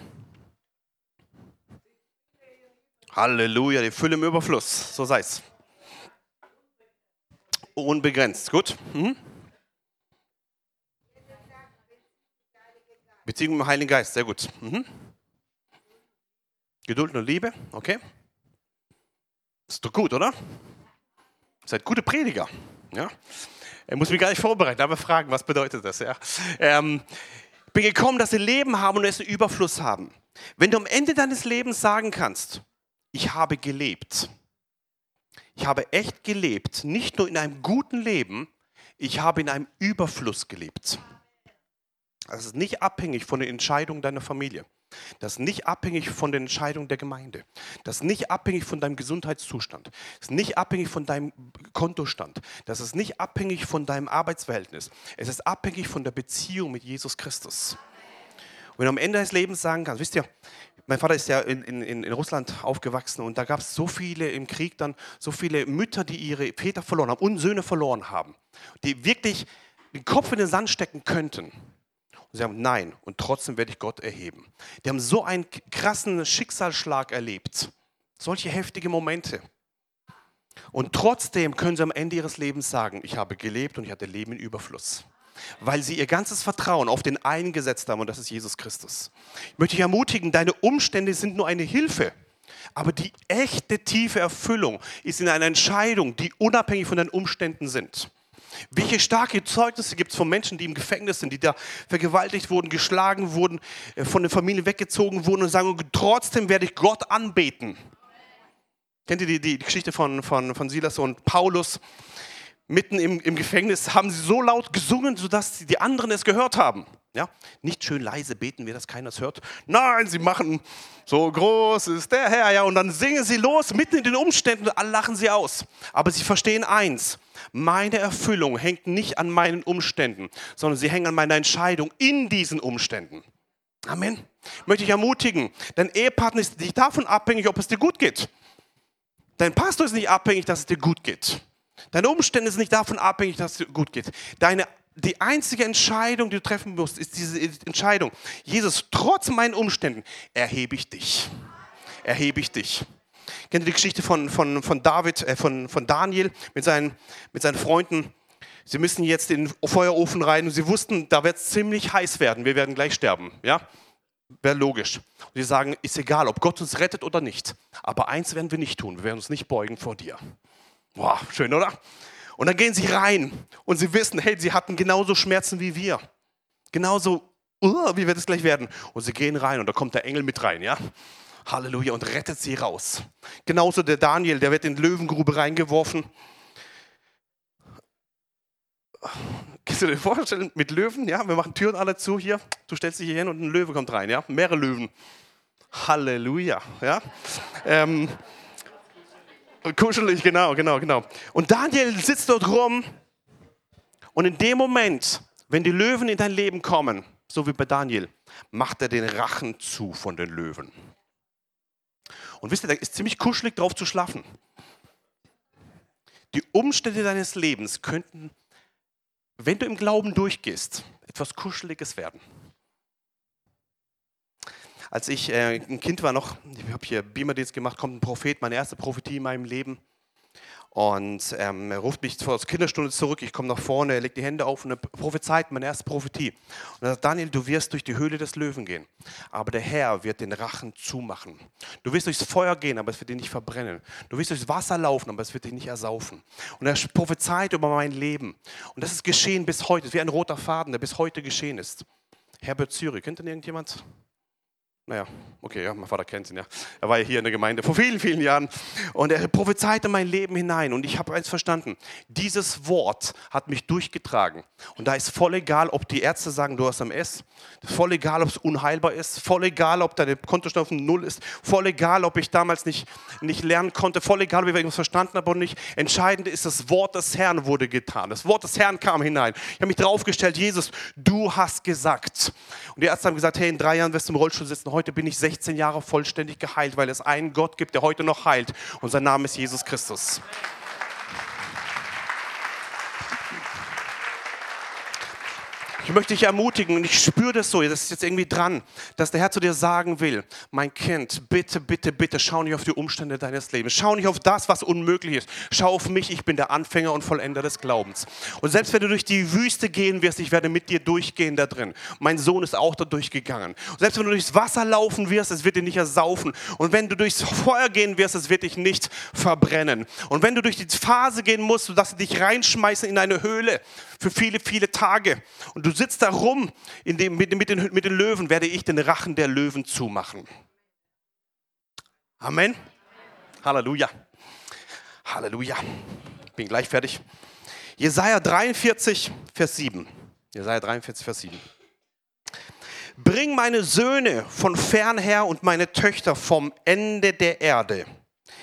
Halleluja, die Fülle im Überfluss, so sei es. Unbegrenzt, gut. Mhm. Beziehung mit dem Heiligen Geist, sehr gut. Mhm. Geduld und Liebe, okay. Ist doch gut, oder? Seid gute Prediger. Ja? Er muss mich gar nicht vorbereiten, aber fragen, was bedeutet das? Ja? Ähm, bin gekommen, dass sie Leben haben und es einen Überfluss haben. Wenn du am Ende deines Lebens sagen kannst, ich habe gelebt, ich habe echt gelebt, nicht nur in einem guten Leben, ich habe in einem Überfluss gelebt. Das ist nicht abhängig von den Entscheidungen deiner Familie. Das ist nicht abhängig von den Entscheidungen der Gemeinde. Das ist nicht abhängig von deinem Gesundheitszustand. Das ist nicht abhängig von deinem Kontostand. Das ist nicht abhängig von deinem Arbeitsverhältnis. Es ist abhängig von der Beziehung mit Jesus Christus. Und wenn du am Ende des Lebens sagen kannst, wisst ihr, mein Vater ist ja in, in, in Russland aufgewachsen und da gab es so viele im Krieg dann, so viele Mütter, die ihre Väter verloren haben und Söhne verloren haben, die wirklich den Kopf in den Sand stecken könnten und sie haben nein, und trotzdem werde ich Gott erheben. Die haben so einen krassen Schicksalsschlag erlebt. Solche heftige Momente. Und trotzdem können sie am Ende ihres Lebens sagen, ich habe gelebt und ich hatte Leben in Überfluss. Weil sie ihr ganzes Vertrauen auf den einen gesetzt haben und das ist Jesus Christus. Ich möchte dich ermutigen, deine Umstände sind nur eine Hilfe. Aber die echte tiefe Erfüllung ist in einer Entscheidung, die unabhängig von deinen Umständen sind. Welche starke Zeugnisse gibt es von Menschen, die im Gefängnis sind, die da vergewaltigt wurden, geschlagen wurden, äh, von der Familie weggezogen wurden und sagen, trotzdem werde ich Gott anbeten. Kennt ihr die, die Geschichte von, von, von Silas und Paulus? Mitten im, im Gefängnis haben sie so laut gesungen, sodass die anderen es gehört haben. Ja? Nicht schön leise beten wir, dass keiner es hört. Nein, sie machen so groß ist der Herr, ja, und dann singen sie los mitten in den Umständen und alle lachen sie aus. Aber sie verstehen eins: Meine Erfüllung hängt nicht an meinen Umständen, sondern sie hängt an meiner Entscheidung in diesen Umständen. Amen. Möchte ich ermutigen, dein Ehepartner ist nicht davon abhängig, ob es dir gut geht. Dein Pastor ist nicht abhängig, dass es dir gut geht. Deine Umstände sind nicht davon abhängig, dass es dir gut geht. Deine die einzige Entscheidung, die du treffen musst, ist diese Entscheidung. Jesus, trotz meinen Umständen erhebe ich dich. Erhebe ich dich. Kennt ihr die Geschichte von, von, von David, äh, von, von Daniel mit seinen, mit seinen Freunden? Sie müssen jetzt in den Feuerofen rein und sie wussten, da wird es ziemlich heiß werden. Wir werden gleich sterben. Ja? Wäre logisch. Und sie sagen, ist egal, ob Gott uns rettet oder nicht. Aber eins werden wir nicht tun. Wir werden uns nicht beugen vor dir. Boah, schön, oder? Und dann gehen sie rein und sie wissen, hey, sie hatten genauso Schmerzen wie wir. Genauso, uh, wie wird es gleich werden? Und sie gehen rein und da kommt der Engel mit rein, ja? Halleluja, und rettet sie raus. Genauso der Daniel, der wird in die Löwengrube reingeworfen. Kannst du dir vorstellen, mit Löwen, ja, wir machen Türen alle zu hier, du stellst dich hier hin und ein Löwe kommt rein, ja, mehrere Löwen. Halleluja, ja. Ähm, kuschelig, genau, genau, genau. Und Daniel sitzt dort rum und in dem Moment, wenn die Löwen in dein Leben kommen, so wie bei Daniel, macht er den Rachen zu von den Löwen. Und wisst ihr, da ist ziemlich kuschelig drauf zu schlafen. Die Umstände deines Lebens könnten, wenn du im Glauben durchgehst, etwas Kuscheliges werden. Als ich äh, ein Kind war noch, ich habe hier Beamerdienst gemacht, kommt ein Prophet, meine erste Prophetie in meinem Leben. Und ähm, er ruft mich der Kinderstunde zurück, ich komme nach vorne, er legt die Hände auf und er prophezeit meine erste Prophetie. Und er sagt, Daniel, du wirst durch die Höhle des Löwen gehen, aber der Herr wird den Rachen zumachen. Du wirst durchs Feuer gehen, aber es wird dich nicht verbrennen. Du wirst durchs Wasser laufen, aber es wird dich nicht ersaufen. Und er prophezeit über mein Leben. Und das ist geschehen bis heute, wie ein roter Faden, der bis heute geschehen ist. Herbert Zürich, kennt denn irgendjemand? Naja, okay, ja, mein Vater kennt ihn ja. Er war ja hier in der Gemeinde vor vielen, vielen Jahren. Und er prophezeite mein Leben hinein. Und ich habe eins verstanden. Dieses Wort hat mich durchgetragen. Und da ist voll egal, ob die Ärzte sagen, du hast MS. Voll egal, ob es unheilbar ist. Voll egal, ob deine Kontostand auf Null ist. Voll egal, ob ich damals nicht, nicht lernen konnte. Voll egal, ob ich irgendwas verstanden habe oder nicht. Entscheidend ist, das Wort des Herrn wurde getan. Das Wort des Herrn kam hinein. Ich habe mich draufgestellt, Jesus, du hast gesagt. Und die Ärzte haben gesagt, hey, in drei Jahren wirst du im Rollstuhl sitzen heute bin ich 16 Jahre vollständig geheilt, weil es einen Gott gibt, der heute noch heilt. Und sein Name ist Jesus Christus. Ich möchte dich ermutigen und ich spüre das so, das ist jetzt irgendwie dran, dass der Herr zu dir sagen will, mein Kind, bitte, bitte, bitte, schau nicht auf die Umstände deines Lebens. Schau nicht auf das, was unmöglich ist. Schau auf mich, ich bin der Anfänger und Vollender des Glaubens. Und selbst wenn du durch die Wüste gehen wirst, ich werde mit dir durchgehen da drin. Mein Sohn ist auch da durchgegangen. Und selbst wenn du durchs Wasser laufen wirst, es wird dich nicht ersaufen. Und wenn du durchs Feuer gehen wirst, es wird dich nicht verbrennen. Und wenn du durch die Phase gehen musst, dass sie dich reinschmeißen in eine Höhle für viele, viele Tage und du du sitzt da rum dem, mit, mit, den, mit den Löwen, werde ich den Rachen der Löwen zumachen. Amen. Halleluja. Halleluja. Bin gleich fertig. Jesaja 43, Vers 7. Jesaja 43, Vers 7. Bring meine Söhne von fern her und meine Töchter vom Ende der Erde.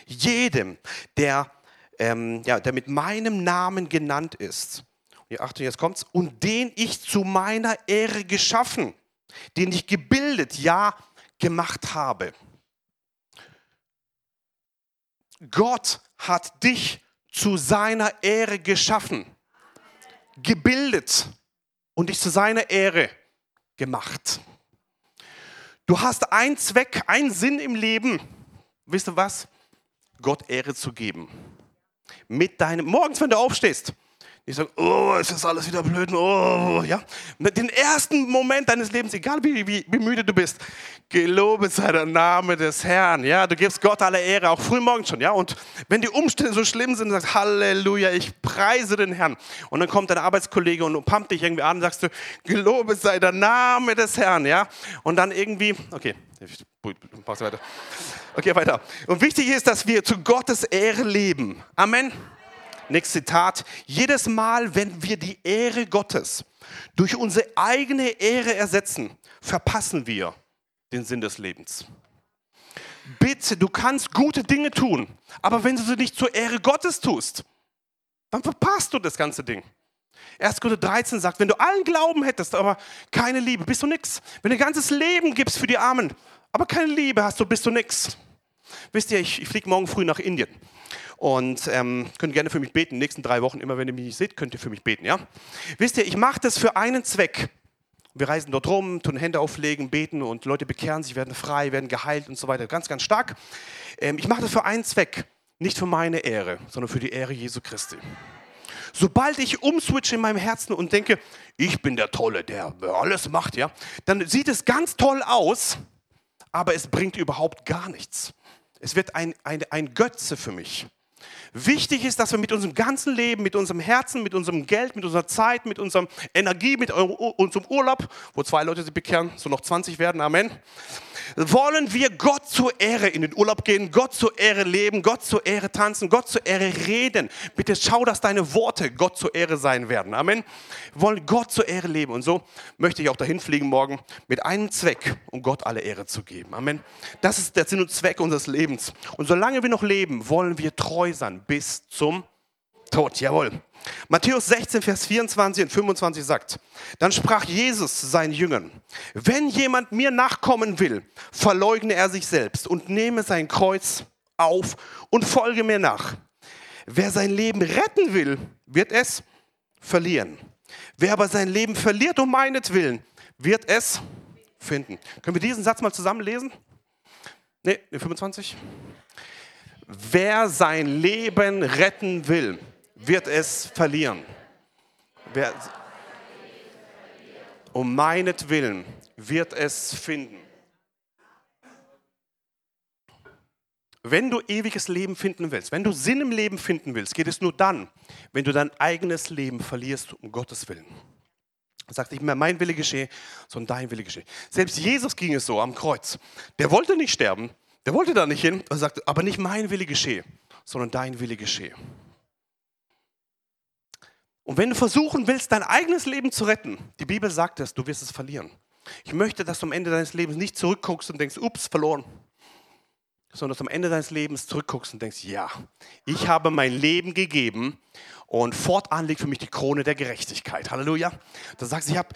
Jedem, der, ähm, ja, der mit meinem Namen genannt ist ja, Achtung, jetzt kommt's, und den ich zu meiner Ehre geschaffen, den ich gebildet, ja, gemacht habe. Gott hat dich zu seiner Ehre geschaffen, gebildet und dich zu seiner Ehre gemacht. Du hast einen Zweck, einen Sinn im Leben. Wisst ihr was? Gott Ehre zu geben. Mit deinem, morgens, wenn du aufstehst, ich sage, oh, ist das alles wieder blöd. Oh, ja. Den ersten Moment deines Lebens, egal wie, wie, wie müde du bist, gelobet sei der Name des Herrn. Ja, du gibst Gott alle Ehre, auch früh morgens schon. Ja, und wenn die Umstände so schlimm sind, sagst Halleluja, ich preise den Herrn. Und dann kommt dein Arbeitskollege und pumpt dich irgendwie an und sagst du, gelobet sei der Name des Herrn. Ja, und dann irgendwie, okay, mach's weiter. Okay, weiter. Und wichtig ist, dass wir zu Gottes Ehre leben. Amen. Nächstes Zitat. Jedes Mal, wenn wir die Ehre Gottes durch unsere eigene Ehre ersetzen, verpassen wir den Sinn des Lebens. Bitte, du kannst gute Dinge tun, aber wenn du sie nicht zur Ehre Gottes tust, dann verpasst du das ganze Ding. 1. Korinther 13 sagt, wenn du allen Glauben hättest, aber keine Liebe, bist du nix. Wenn du dein ganzes Leben gibst für die Armen, aber keine Liebe hast du, bist du nix. Wisst ihr, ich, ich fliege morgen früh nach Indien. Und ähm, könnt gerne für mich beten. In den nächsten drei Wochen, immer wenn ihr mich nicht seht, könnt ihr für mich beten. Ja? Wisst ihr, ich mache das für einen Zweck. Wir reisen dort rum, tun Hände auflegen, beten und Leute bekehren sich, werden frei, werden geheilt und so weiter. Ganz, ganz stark. Ähm, ich mache das für einen Zweck. Nicht für meine Ehre, sondern für die Ehre Jesu Christi. Sobald ich umswitche in meinem Herzen und denke, ich bin der Tolle, der alles macht, ja, dann sieht es ganz toll aus, aber es bringt überhaupt gar nichts. Es wird ein, ein, ein Götze für mich. Wichtig ist, dass wir mit unserem ganzen Leben, mit unserem Herzen, mit unserem Geld, mit unserer Zeit, mit unserer Energie, mit unserem Urlaub, wo zwei Leute sich bekehren, so noch 20 werden, Amen, wollen wir Gott zur Ehre in den Urlaub gehen, Gott zur Ehre leben, Gott zur Ehre tanzen, Gott zur Ehre reden. Bitte schau, dass deine Worte Gott zur Ehre sein werden. Amen. Wir wollen Gott zur Ehre leben. Und so möchte ich auch dahin fliegen morgen mit einem Zweck, um Gott alle Ehre zu geben. Amen. Das ist der Sinn und Zweck unseres Lebens. Und solange wir noch leben, wollen wir treu sein bis zum Tod. Jawohl. Matthäus 16, Vers 24 und 25 sagt, dann sprach Jesus seinen Jüngern, wenn jemand mir nachkommen will, verleugne er sich selbst und nehme sein Kreuz auf und folge mir nach. Wer sein Leben retten will, wird es verlieren. Wer aber sein Leben verliert um meinetwillen, wird es finden. Können wir diesen Satz mal zusammen lesen? Ne, 25. Wer sein Leben retten will, wird es verlieren. Wer, um meinetwillen wird es finden. Wenn du ewiges Leben finden willst, wenn du Sinn im Leben finden willst, geht es nur dann, wenn du dein eigenes Leben verlierst, um Gottes Willen. Er sagt nicht mehr mein Wille geschehe, sondern dein Wille geschehe. Selbst Jesus ging es so am Kreuz. Der wollte nicht sterben, der wollte da nicht hin. Er sagte, aber nicht mein Wille geschehe, sondern dein Wille geschehe. Und wenn du versuchen willst, dein eigenes Leben zu retten, die Bibel sagt es, du wirst es verlieren. Ich möchte, dass du am Ende deines Lebens nicht zurückguckst und denkst, ups, verloren. Sondern dass du am Ende deines Lebens zurückguckst und denkst, ja, ich habe mein Leben gegeben und fortan liegt für mich die Krone der Gerechtigkeit. Halleluja. Da sagst du, ich habe,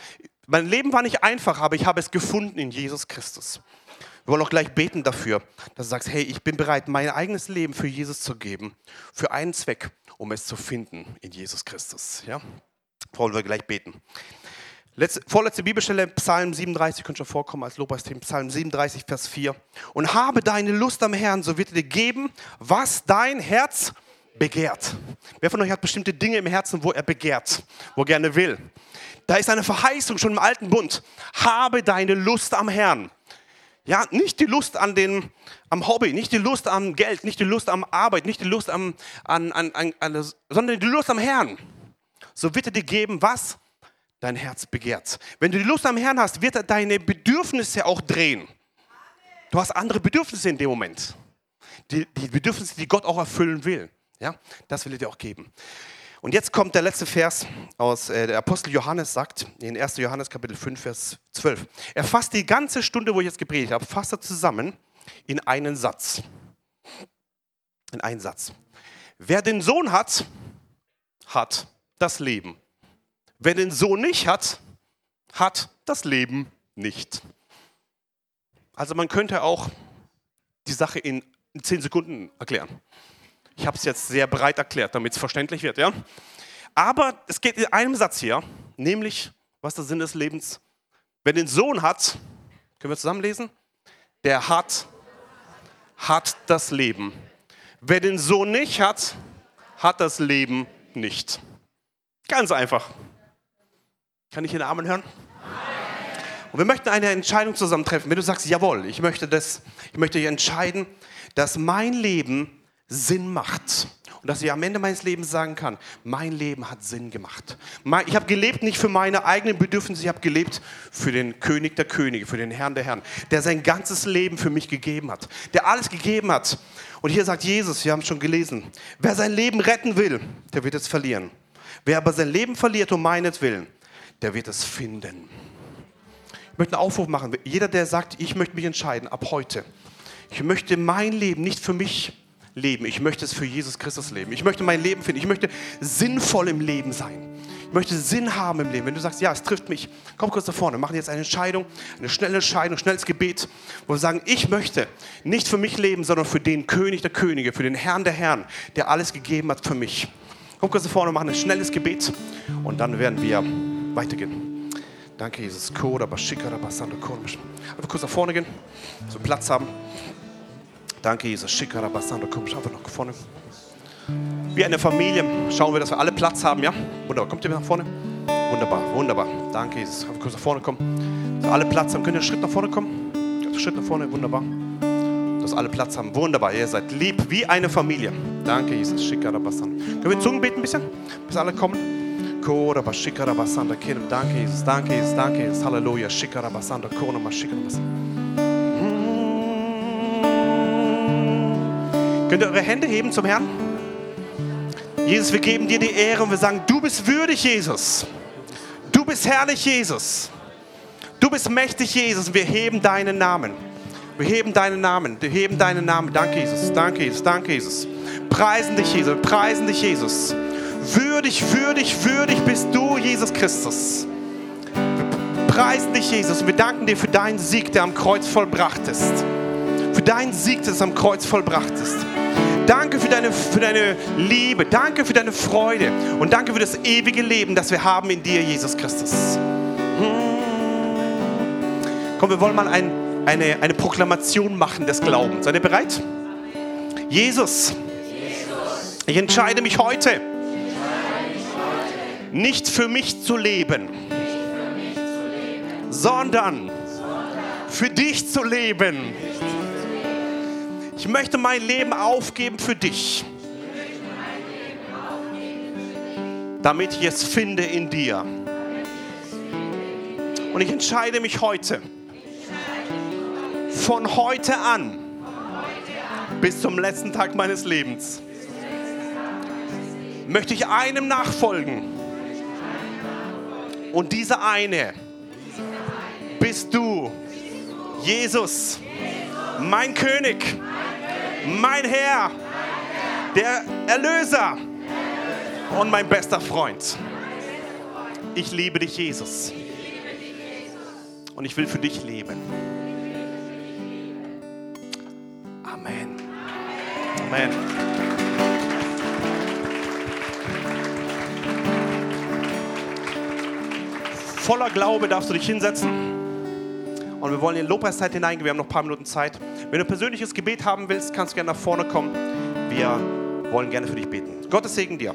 mein Leben war nicht einfach, aber ich habe es gefunden in Jesus Christus. Wir wollen auch gleich beten dafür, dass du sagst, hey, ich bin bereit, mein eigenes Leben für Jesus zu geben, für einen Zweck um es zu finden in Jesus Christus. Ja? Wollen wir gleich beten. Letzte, vorletzte Bibelstelle, Psalm 37, könnte schon vorkommen als Lobpreisthema, Psalm 37, Vers 4. Und habe deine Lust am Herrn, so wird er dir geben, was dein Herz begehrt. Wer von euch hat bestimmte Dinge im Herzen, wo er begehrt, wo er gerne will? Da ist eine Verheißung schon im alten Bund. Habe deine Lust am Herrn. Ja, nicht die Lust an den, am Hobby, nicht die Lust am Geld, nicht die Lust am Arbeit, nicht die Lust am, an, an, an, an, sondern die Lust am Herrn. So wird er dir geben, was dein Herz begehrt. Wenn du die Lust am Herrn hast, wird er deine Bedürfnisse auch drehen. Du hast andere Bedürfnisse in dem Moment. Die, die Bedürfnisse, die Gott auch erfüllen will. Ja, das will er dir auch geben. Und jetzt kommt der letzte Vers aus, äh, der Apostel Johannes sagt, in 1. Johannes Kapitel 5, Vers 12. Er fasst die ganze Stunde, wo ich jetzt gepredigt habe, fasst er zusammen in einen Satz. In einen Satz. Wer den Sohn hat, hat das Leben. Wer den Sohn nicht hat, hat das Leben nicht. Also man könnte auch die Sache in zehn Sekunden erklären. Ich habe es jetzt sehr breit erklärt, damit es verständlich wird. Ja? Aber es geht in einem Satz hier, nämlich, was der Sinn des Lebens? Wer den Sohn hat, können wir zusammenlesen? Der hat, hat das Leben. Wer den Sohn nicht hat, hat das Leben nicht. Ganz einfach. Kann ich den Amen hören? Und wir möchten eine Entscheidung zusammen treffen. Wenn du sagst, jawohl, ich möchte das, ich möchte entscheiden, dass mein Leben Sinn macht. Und dass ich am Ende meines Lebens sagen kann, mein Leben hat Sinn gemacht. Ich habe gelebt nicht für meine eigenen Bedürfnisse, ich habe gelebt für den König der Könige, für den Herrn der Herren, der sein ganzes Leben für mich gegeben hat, der alles gegeben hat. Und hier sagt Jesus, wir haben es schon gelesen, wer sein Leben retten will, der wird es verlieren. Wer aber sein Leben verliert um meinetwillen, der wird es finden. Ich möchte einen Aufruf machen. Jeder, der sagt, ich möchte mich entscheiden, ab heute. Ich möchte mein Leben nicht für mich leben. Ich möchte es für Jesus Christus leben. Ich möchte mein Leben finden. Ich möchte sinnvoll im Leben sein. Ich möchte Sinn haben im Leben. Wenn du sagst, ja, es trifft mich, komm kurz da vorne. Wir machen jetzt eine Entscheidung, eine schnelle Entscheidung, schnelles Gebet, wo wir sagen, ich möchte nicht für mich leben, sondern für den König der Könige, für den Herrn der Herren, der alles gegeben hat für mich. Komm kurz da vorne, machen ein schnelles Gebet und dann werden wir weitergehen. Danke, Jesus. Einfach kurz nach vorne gehen, so Platz haben. Danke, Jesus. Schickara Basando, komm, schau einfach nach vorne. Wie eine Familie schauen wir, dass wir alle Platz haben, ja? Wunderbar. Kommt ihr nach vorne? Wunderbar, wunderbar. Danke, Jesus. Kurz nach vorne kommen. Dass alle Platz haben. Könnt ihr einen Schritt nach vorne kommen? Schritt nach vorne, wunderbar. dass alle Platz haben. Wunderbar, ihr seid lieb wie eine Familie. Danke, Jesus. Shikarabasan. Können wir Zungen beten ein bisschen, bis alle kommen? Danke, Jesus. Danke, Jesus. Danke, Jesus. Halleluja. Shikarabasanda, Konama, Shikarabasanda. Könnt ihr eure Hände heben zum Herrn? Jesus, wir geben dir die Ehre und wir sagen, du bist würdig, Jesus. Du bist herrlich, Jesus. Du bist mächtig, Jesus. Wir heben deinen Namen. Wir heben deinen Namen. Wir heben deinen Namen. Danke, Jesus. Danke, Jesus. Danke, Jesus. Preisen dich, Jesus. Preisen dich, Jesus. Würdig, würdig, würdig bist du, Jesus Christus. Wir preisen dich, Jesus. Wir danken dir für deinen Sieg, der am Kreuz vollbracht ist. Für deinen Sieg, der am Kreuz vollbracht ist. Danke für deine, für deine Liebe. Danke für deine Freude. Und danke für das ewige Leben, das wir haben in dir, Jesus Christus. Komm, wir wollen mal ein, eine, eine Proklamation machen des Glaubens. Seid ihr bereit? Jesus, ich entscheide mich heute, nicht für mich zu leben, sondern für dich zu leben. Ich möchte mein Leben aufgeben für dich, damit ich es finde in dir. Und ich entscheide mich heute, von heute an. Bis zum letzten Tag meines Lebens, möchte ich einem nachfolgen. Und dieser eine bist du, Jesus, mein König mein Herr, der Erlöser und mein bester Freund. Ich liebe dich, Jesus. Und ich will für dich leben. Amen. Amen. Voller Glaube darfst du dich hinsetzen. Und wir wollen in Lobpreiszeit hineingehen. Wir haben noch ein paar Minuten Zeit. Wenn du persönliches Gebet haben willst, kannst du gerne nach vorne kommen. Wir wollen gerne für dich beten. Gottes Segen dir.